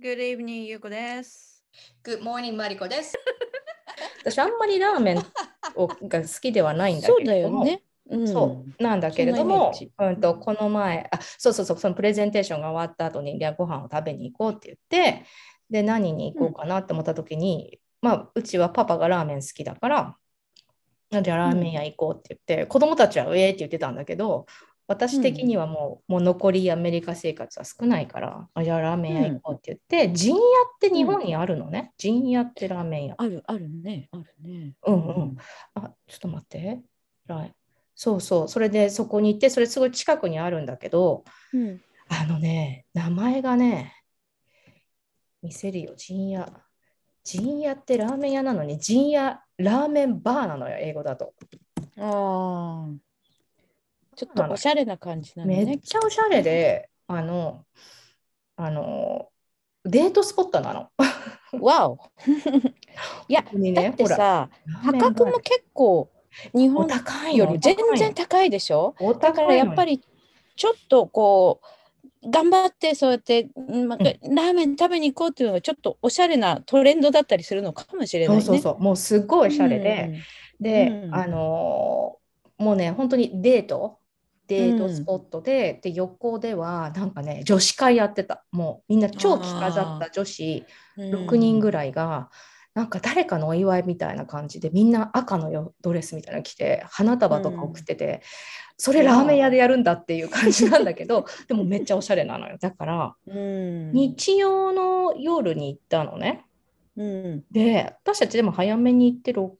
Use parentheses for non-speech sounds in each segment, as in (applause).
Good evening, ゆうこです。Good morning, マリコです。私あんまりラーメンをが好きではないんだそうけれども、だよね。うん、そうなんだけれどもうんとこの前あ、そうそうそう、そのプレゼンテーションが終わった後に、じゃあご飯を食べに行こうって言って、で、何に行こうかなって思った時に、まあ、うちはパパがラーメン好きだから、じゃあラーメン屋行こうって言って、子供たちはウェーって言ってたんだけど、私的にはもう,、もう残りアメリカ生活は少ないから、あじゃあラーメン屋行こうって言って、陣屋って日本にあるのね。陣屋ってラーメン屋。ある、あるね、あるね。うんうん。あ、ちょっと待って。はい。そうそう。それでそこに行って、それすごい近くにあるんだけど、うん。あのね、名前がね、見せるよ、陣屋。陣屋ってラーメン屋なのに、陣屋ラーメンバーなのよ、英語だと。ああ。ちょっとおしゃれな感じなのめっね。ちゃおしゃれで、あの、あの、デートスポットなの。わお。(laughs) いや、ね、ほら、ってさ、価格も結構日お本より全然高いでしょ？おだからやっぱりちょっとこう頑張ってそうやって、うんまあうん。ラーメン食べに行こうっていうのがちょっとおしゃれなトレンドだったりするのかもしれないね。そうそうそう、もうすっごいおしゃれで、で、うん。あのーもうね、本当にデート、デートスポットで、で、横では、なんかね、女子会やってた。もうみんな超着飾った女子うん6人ぐらいが、なんか誰かのお祝いみたいな感じで、みんな赤のよドレスみたいなの着て、花束とか送ってて、それラーメン屋でやるんだっていう感じなんだけど、(laughs) でもめっちゃおしゃれなのよ。だから、うん日曜の夜に行ったのね。うんで、私たちでも早めに行って6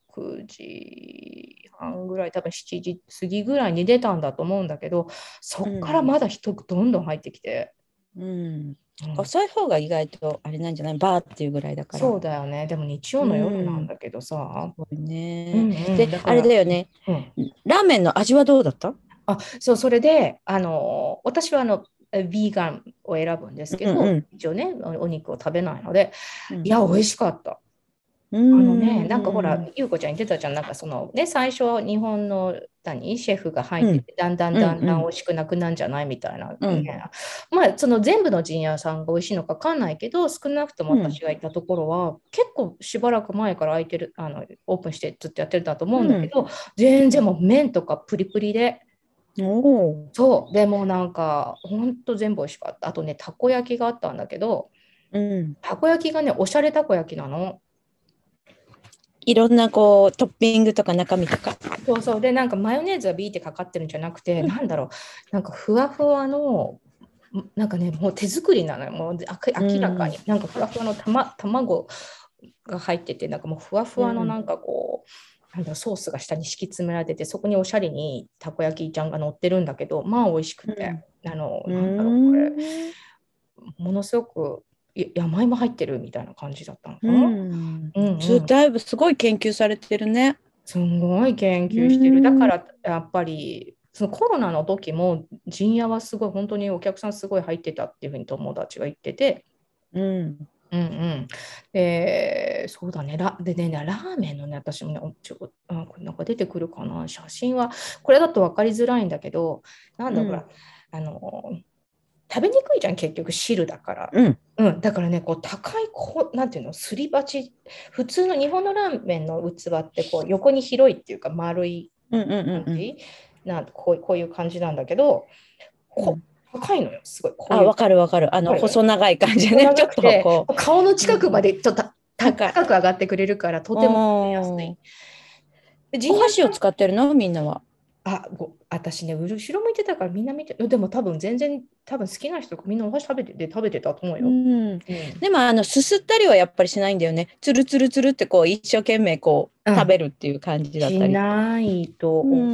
時半ぐらい、多分7時過ぎぐらいに出たんだと思うんだけど、そっからまだ人どんどん入ってきて。うんうん遅い方が意外とあれなんじゃない？バーっていうぐらいだから。そうだよね。でも日曜の夜なんだけどさ。すごいね。うんうんであれだよね。うんラーメンの味はどうだった？あ、そう、それで、あの、私はあの、ヴィーガンを選ぶんですけど、うんうん一応ね、おお肉を食べないので、うんいや、美味しかった。ああのね、なんかほら、ゆうこちゃん言ってたじゃん、なんかそのね、最初は日本の何シェフが入ってて、だんだんだんだん美味しくなくなんじゃないみたいな、うん。ねまあ、その全部の陣屋さんが美味しいのか分かんないけど、少なくとも私が行ったところは、結構しばらく前から開いてる、あのオープンしてずっとやってるんだと思うんだけど、全然もう麺とかプリプリで、そう、でもなんか、ほんと全部美味しかった。あとね、たこ焼きがあったんだけど、うん、たこ焼きがね、おしゃれたこ焼きなの。いろんなこうトッピングとか中身とか。そうそう。で、なんかマヨネーズはビーってかかってるんじゃなくて、なんだろう、なんかふわふわの、んなんかね、もう手作りなのよ。もう明らかに、なんかふわふわのた、ま、卵が入ってて、なんかもうふわふわのうん。なんかこう、なんだろうソースが下に敷き詰められてて、そこにおしゃれにたこ焼きちゃんが乗ってるんだけど、まあ美味しくて、あの、なんだろう、これ、ものすごくい山芋入ってるみたいな感じだったのかな？うんだいぶすごい研究されてるね。すごい研究してる。うんだからやっぱりそのコロナの時も陣屋はすごい本当にお客さんすごい入ってたっていうふうに友達が言ってて、うん。うんうん。で、そうだね。ラでね、ラーメンのね、私もね、おちょあこれなんか出てくるかな？写真は、これだと分かりづらいんだけど、なんだろう、うあの、食べにくいじゃん、結局汁だから。うん。うん、だからね、こう高いこう、なんていうの、すり鉢、普通の日本のラーメンの器ってこう横に広いっていうか丸いうんうんうんなんこうこういう感じなんだけど、こうん高いのよ、すごい。こうあ、いうわかるわかる。あの、はい細長い感じね。ちょっとこう。顔の近くまでちょっとた高く上がってくれるから、とても食べやすい。お屋箸を使ってるの？みんなは。あご私ね、後ろ向いてたからみんな見て、でも多分全然、多分好きな人みんなお箸食べてて食べてたと思うよ。うん。うんでもあのすすったりはやっぱりしないんだよね。つるつるつるってこう一生懸命こううん食べるっていう感じだったしり。ないと思う。う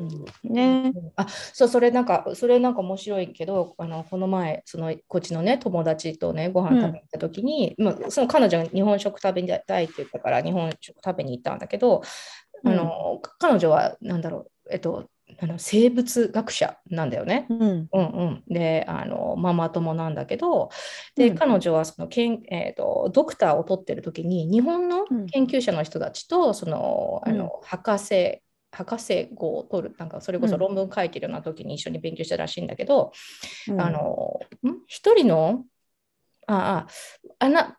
んね。あそうそれなんかそれなんか面白いけどあのこの前そのこっちのね友達とねご飯食べに行った時に、まあ、その彼女が日本食食べたいって言ったから日本食食べに行ったんだけど、あの彼女はなんだろうえっとあの生物学者なんだよね。うん。うんうん、であのママ友なんだけどで、うん。彼女はそのけん、えー、とドクターを取ってる時に日本のうん。研究者の人たちとその、あうん。の博士博士号を取るなんかそれこそうん。論文書いてるような時に一緒に勉強したらしいんだけど、うん。あのん？一人のあああな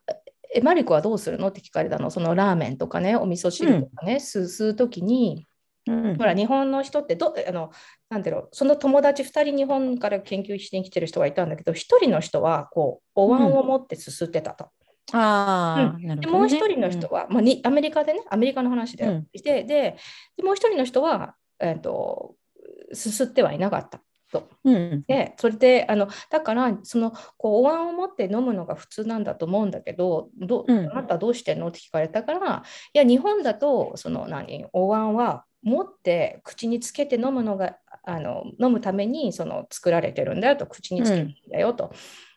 えマリコはどうするの？って聞かれたの。そのラーメンとかねお味噌汁とかね、吸う吸う時にうん。ほら日本の人ってどあのなんていうのその友達2人日本から研究しに来てる人がいたんだけど1人の人はこうお椀を持ってすすってたと。ああ、なるほど、ね。でもう一人の人は、まあ、にアメリカでねアメリカの話で、うん。でででもう一人の人は、えー、とすすってはいなかった。と。うん、でそれであのだからそのこうお椀を持って飲むのが普通なんだと思うんだけどどうん。あなたどうしてんの？って聞かれたからいや日本だとその何お椀は持って口につけて飲むのがあの飲むためにその作られてるんだよと口につけてるんだよと。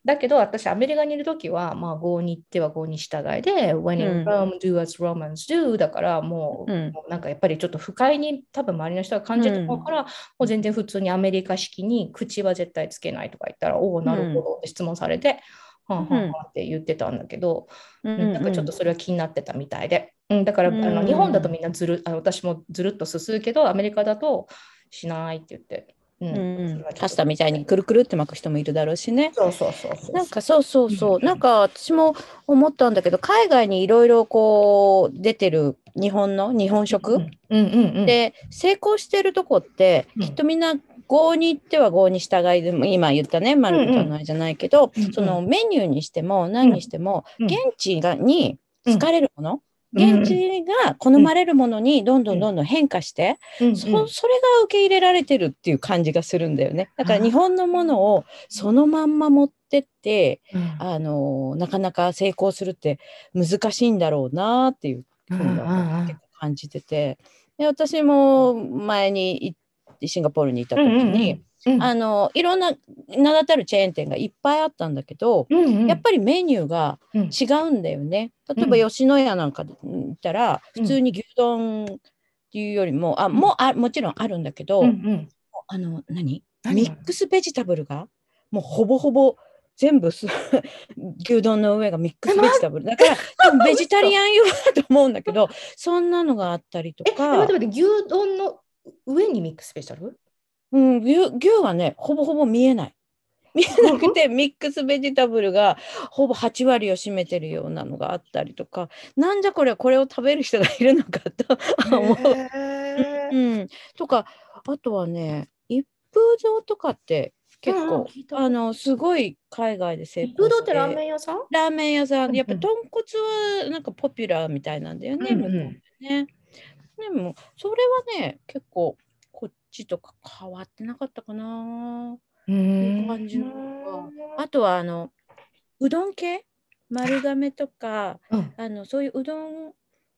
だけど私アメリカにいるときは、まあ、合に行っては合に従いで、When う in ん。Rome, do as Romans do だからもう,、うん。もうなんかやっぱりちょっと不快に多分周りの人が感じると思うから、もう全然普通にアメリカ式に口は絶対つけないとか言ったら、おお、なるほどって質問されて、はんはんはんって言ってたんだけど、ううんなんかちょっとそれは気になってたみたいで、うん、だから、あのうん日本だとみんなずるあの私もずるっとすするけどアメリカだとしないって言って、うん。パスタみたいにくるくるって巻く人もいるだろうしね。そうそうそうそう。なんかそうそうそう、うん。なんか私も思ったんだけど海外にいろいろこう出てる日本の日本食、うんうんうん。で成功してるとこって、うん。きっとみんな合に行っては合に従いでも今言ったねマルコちゃんのあれじゃないけど、うんうん。そのメニューにしても何にしても、うん。現地がに好かれるもの、うん現地が好まれるものにどんどんどんどん変化して、うん。うん。そそれが受け入れられてるっていう感じがするんだよね。だから日本のものをそのまんま持ってって、うん。あのなかなか成功するって難しいんだろうなっていうふうに感じてて。で私も前に行ってシンガポールに行った時に、うんあのいろんな名だたるチェーン店がいっぱいあったんだけど、うんうん。やっぱりメニューがうん。違うんだよね。例えばうん吉野家なんかで行ったら、うん。普通に牛丼っていうよりも、あもうあもちろんあるんだけど、うんうん。あの何？何ミックスベジタブルがもうほぼほぼ全部す (laughs) 牛丼の上がミックスベジタブル。だから (laughs) ベジタリアン用だと思うんだけどそんなのがあったりとえ、か待って待って、牛丼の上にミックスペシャル？うん、牛牛はねほぼほぼ見えない。見えなくてミックスベジタブルがほぼ8割を占めてるようなのがあったりとかなんじゃこれこれを食べる人がいるのかと (laughs) 思う。うん、とかあとはね一風堂とかって結うんうんあのすごい海外で成功一風堂ってラーしてメン屋さん？ラーメン屋さうん。やっぱ豚骨はなんかポピュラーみたいなんだよね,、うんうん。向でもそれはね結構こっちとか変わってなかったかな。うーん。感じあとはあのうどん系？丸亀とかうん。あのそういううどん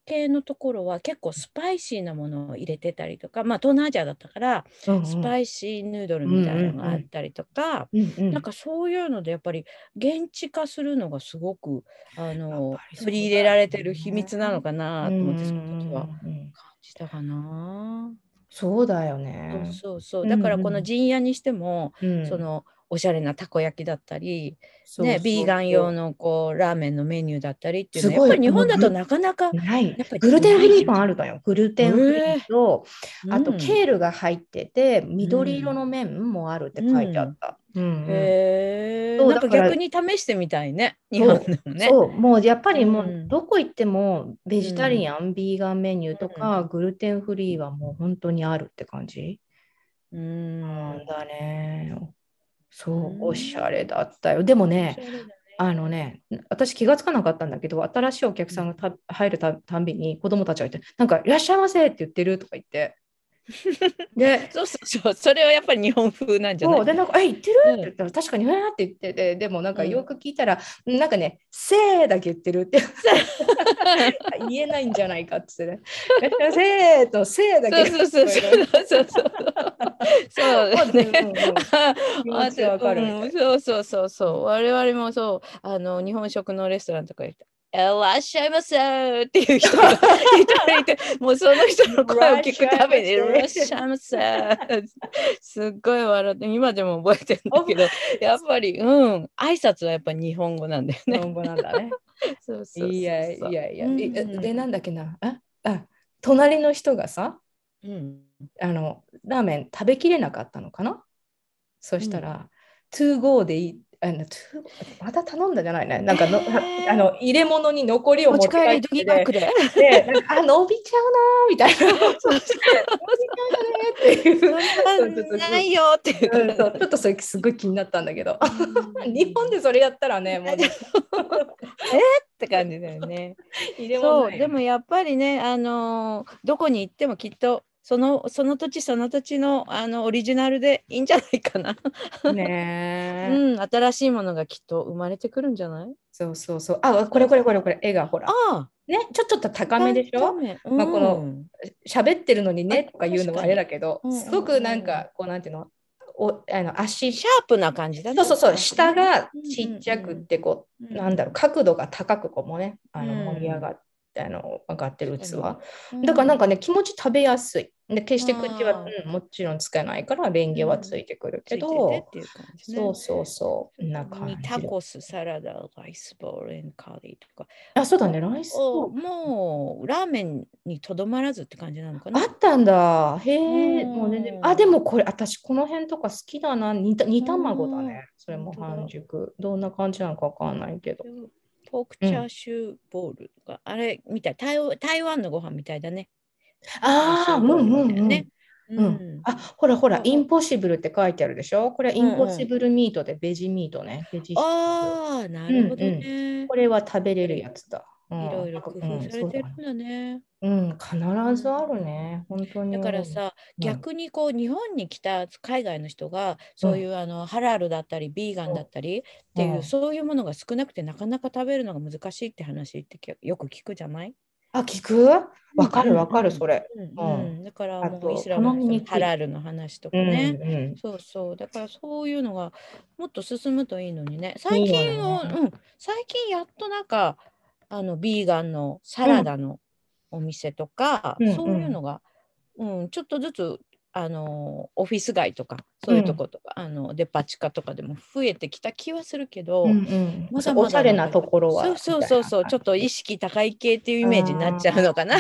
系のところは結構スパイシーなものを入れてたりとかまあ東南アジアだったからスパイシーヌードルみたいなのがあったりとか、うなんかそういうのでやっぱり現地化するのがすごくあの取り入れられてる秘密なのかなと思ってその時は感じたかな。そうだよね。そうそうだからこの陣屋にしても、うん。そのおしゃれなたこ焼きだったり、ね、ビーガン用ののこうラーメンのメニューだったりっていうのすごい。はやっぱり日本だとなかなか、ない。グルテンフリーパンあるのよ。グルテンフリーと、あとうん。ケールが入ってて、緑色の麺もあるって書いてあった。うん。うんへえ逆に試してみたいね日本でもね。そう、もうやっぱりもううん。どこ行ってもベジタリアン、ビーガンメニューとか、グルテンフリーはもう本当にあるって感じ。うん。なんだね。そうう、んおしゃれだったよ。でもね、ねあのね、私気がつかなかったんだけど、新しいお客さんがた入るたたんびに子供たちがいて、なんか、いらっしゃいませって言ってるとか言って。でそうそうそれはやっぱり日本風なんじゃない？でなんか「え言ってる?」って言ったら確かに「えって言っててでもなんかよく聞いたら、うん、なんかね「せー」だけ言ってるって。(laughs) 言えないんじゃないかっつってね「せー」と「せー」だけそうそうそうそう。そうね、うん、そうそうそうそう。我々もそう。あの日本食のレストランとか行っていらっしゃいませ」っていう人が (laughs) いたりいてもうその人の声を聞くたびに「いらっしゃいませ」すっごい笑って今でも覚えてるんだけど (laughs) やっぱりうん挨拶はやっぱ日本語なんだよね。日本語なんだね。(laughs) そうそうそうそう。いやいやいや、うん。えで、なんだっけな？ああ隣の人がさ、うん。あのラーメン食べきれなかったのかな？そしたら、to go でいいあのまた頼んだじゃないね。なんかの、へーあの入れ物に残りを持ち持って帰って帰りドギバッグで。でなんかあ伸びちゃうなーみたいな。伸びちゃうよねっていう。なないよっていう。ちょっとそれすごい気になったんだけど日本でそれやったらねもうねって感じだよね。(laughs) 入れ物そうでもやっぱりねあのーどこに行ってもきっとそのその土地その土地のあのオリジナルでいいんじゃないかな。ねえ、(laughs) うん新しいものがきっと生まれてくるんじゃない？そうそうそう。あこれこれこれこれ絵がほら。あねちょちょっと高あめでしょ？まあこのうん。喋ってるのにねとか言うのはあれだけどすごくなんかこうなんていうの？おあの足シャープな感じだね。そうそうそう。下がうんちっちゃくってこう、うん。なんだろう角度が高くこうもねあのうん。盛り上がって、あの上がってる器。うん。だからなんかね気持ち食べやすい。で決して口は、うんもちろんつかないからレンゲはついてくるけど、てっていう感じね。そうそうそうな感にじタコス、サラダ、ライスボール、カリーとか。あそうだねライス。おもうラーメンにとどまらずって感じなのかな。あったんだ。へえうん。もう全然。あでもこれ私この辺とか好きだな。煮た煮卵だうん。ねそれも半熟。どんな感じなのかわかんないけどポークチャーシューボールとか、あれみたい台湾、台湾のご飯みたいだね。ああうんうんうんね。うん。うん。あほらほらインポッシブルって書いてあるでしょ？これインポッシブルミートでベジミートねベジああ、なるほどね。これは食べれるやつだ。うんいろいろ工夫されてるんだね。うん、必ずあるね、本当に。だからさ、うん。逆にこう日本に来た海外の人がそういうあのハラルだったりビーガンだったりっていううん。そういうものが少なくてなかなか食べるのが難しいって話ってきよく聞くじゃない？あ、聞く？わかるわかる、それ。うん。だからもうイスラムのハラルの話とかうんね。うん。そうそう。だからそういうのがもっと進むといいのにね。最近うん、最近やっとなんかあのビーガンのサラダのお店とか、うん。そういうのが、うんちょっとずつあのオフィス街とかそういうとことか、あのデパ地下とかでも増えてきた気はするけど、うんうんまだまだおしゃれなところは。そうそうそうそうちょっと意識高い系っていうイメージになっちゃうのかな。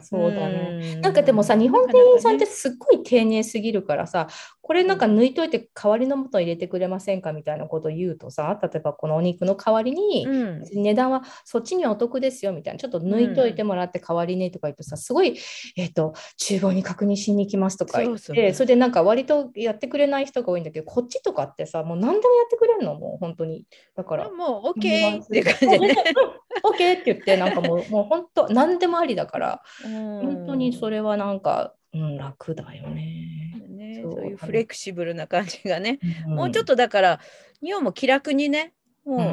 そうだね。んなんかでもさ、日本店員さんってすっごい丁寧すぎるからさ、これなんか抜いといて代わりのもの入れてくれませんかみたいなことを言うとさ、例えばこのお肉の代わりに、うん値段はそっちにはお得ですよみたいな、ちょっと抜いといてもらって代わりにとか言うとさ、すごい、えっ、と、厨房に確認しに行きますとか言って、それでなんか割とやってくれない人が多いんだけど、こっちとかってさ、もう何でもやってくれるの、もう本当に。だから。もう OK って感じでね。(laughs) オッケーって言って、なんかもう、もう本当、何でもありだから、本本当にそれはなんか、うん、楽だよね。ね、そういうフレキシブルな感じがね、んもうちょっとだから日本も気楽にねもうう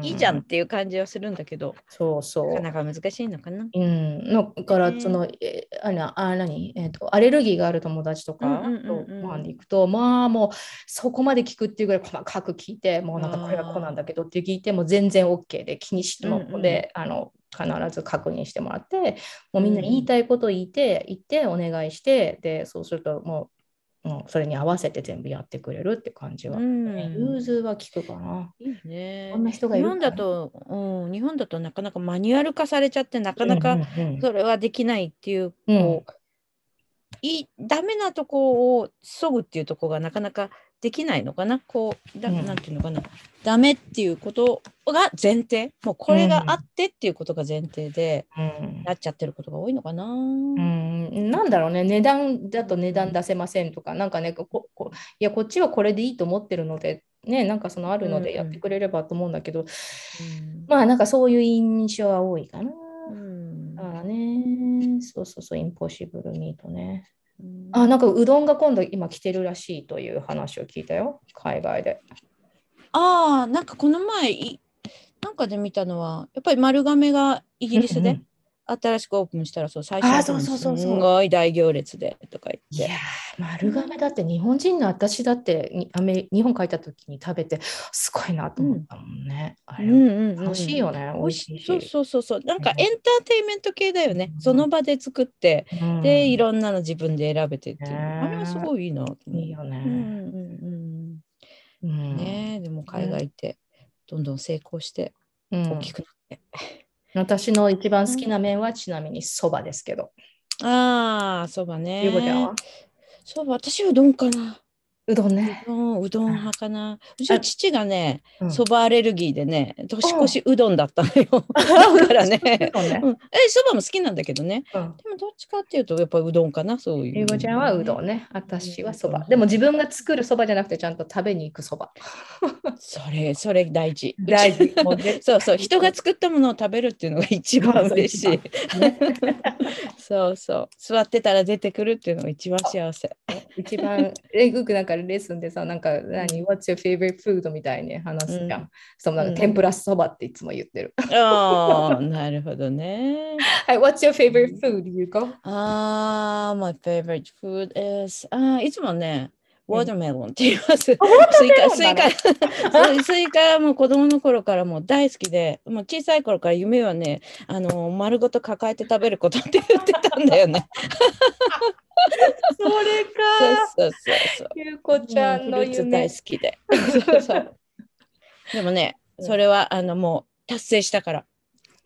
ん。いいじゃんっていう感じはするんだけど、そうそう。なかなか難しいのかな。うん、のからね。その、えあのあ何、えーと、アレルギーがある友達とかとご飯に行くと、まあもうそこまで聞くっていうぐらい細かく聞いて、もうなんかこれはこうなんだけどって聞いても全然 OK で気にしてもうんうんで、あの必ず確認してもらって、もうみんな言いたいことを言って、言ってお願いして、でそうするともう、うん、それに合わせて全部やってくれるって感じは、うん。融通は聞くかな。いいね。こんな人がい日本るからだと、うん、日本だとなかなかマニュアル化されちゃってなかなかそれはできないっていう、うん。こういダメなとこをそぐっていうとこがなかなかできないのかな？こうだ、うん。なんていうのかな？ダメっていうことが前提？もうこれがあってっていうことが前提でうん。なっちゃってることが多いのかな？うん、なんだろうね、値段だと値段出せませんとか、なんかね、ここいや、こっちはこれでいいと思ってるので、ね、なんかそのあるのでやってくれればと思うんだけど、うん。まあなんかそういう印象は多いかな。うん。だからね、そうそうそう、インポッシブルミートね。うんあ、なんかうどんが今度今来てるらしいという話を聞いたよ、海外で。ああなんかこの前いなんかで見たのはやっぱり丸亀がイギリスで？新しくオープンしたらそう最初はすんごい大行列で。とかい言ってやー、丸亀だって日本人の私だってにアメリ日本帰った時に食べてすごいなと思ったもんね。あれうんうんうん楽しいよね、美美味味しい。し。しい。そうそうそうそう。なんかうん。エンターテインメント系だよね、うん。その場で作ってうん。でいろんなの自分で選べてっていう、ねあれはすごいいいないいよね。うんうんうんうん。ねえでも海外行ってどんどん成功してうん。大きくなって、私の一番好きな麺はちなみにそばですけど。ああそばね。ゆうこちゃんは？そう私うどんかなうどんね。うどんうどん派かな。うちは父がねうんそばアレルギーでね年越しうどんだったのよ。だからね。(laughs) うどんねうん、えそばも好きなんだけどね。うんでもどっちかっていうとやっぱうどんかなそういう。りんごちゃんはうどんね。私はそばう。んでも自分が作るそばじゃなくてちゃんと食べに行くそば。それそれ大事。大事。(laughs) そうそう人が作ったものを食べるっていうのが一番嬉しい。そう (laughs) そう座ってたら出てくるっていうのが一番幸せ。一番、えよくなんかレッスンでさ、なんか何、What's your favorite food? みたいに話すじゃん。うんそのなんかうん天ぷらそばっていつも言ってる。ああなるほどね。はい、What's your favorite food? ゆうこああ my favorite food is あーいつもね。 watermelon って言います。スイカ、スイカ、(laughs) スイカはもう子供の頃からもう大好きで、もう小さい頃から夢はね、あの丸ごと抱えて食べることって言ってたんだよね。(laughs) それか。(laughs) そうそうそう。ゆうこちゃんの夢大。好きで。そうそうでもね、うんそれはあのもう達成したから。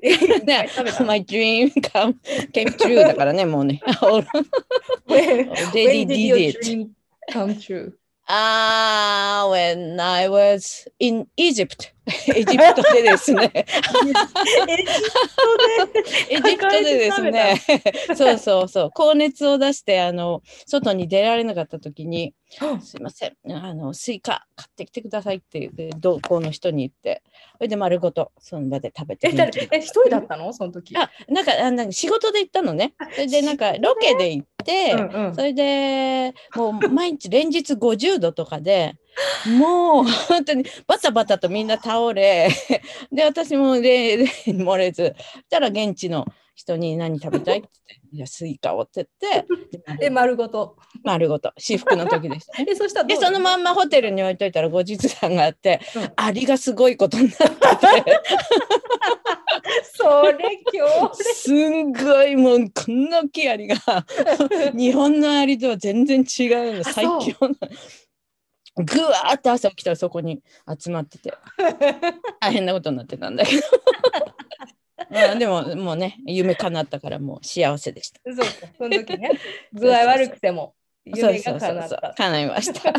ね My dream come, came true だからね、もうね。When when did your dream come true? ああ、when I was in Egypt. (laughs) エジプトでですね。エジプトでですね。そうそうそう。高熱を出して、あの、外に出られなかった時に、すいません、あの、スイカ買ってきてくださいって言って、同行の人に言って、それで丸ごとその場で食べてえ、一人だったの？その時。あ、なんか、あなんか仕事で行ったのね。それで、なんか、ロケで行って、うんうんそれでもう毎日連日50度とかでもう本当にバタバタとみんな倒れで私も例に漏れずそしたら現地の人に何食べたいって言って「いやスイカを」って言ってえ、丸ごと。丸ごと私服の時でした。(laughs) え、そしたでそのまんまホテルに置いといたら後日談があって、うん。アリがすごいことになって。てそれ今日。すんごいもうこんな大きいアリが。日本のアリとは全然違うの。あ最強なぐわーって朝起きたらそこに集まってて。(laughs) 大変なことになってたんだけど。(laughs) まあでももうね夢叶ったからもう幸せでした。そうか、その時ね。(laughs) 具合悪くても夢が叶った。叶いました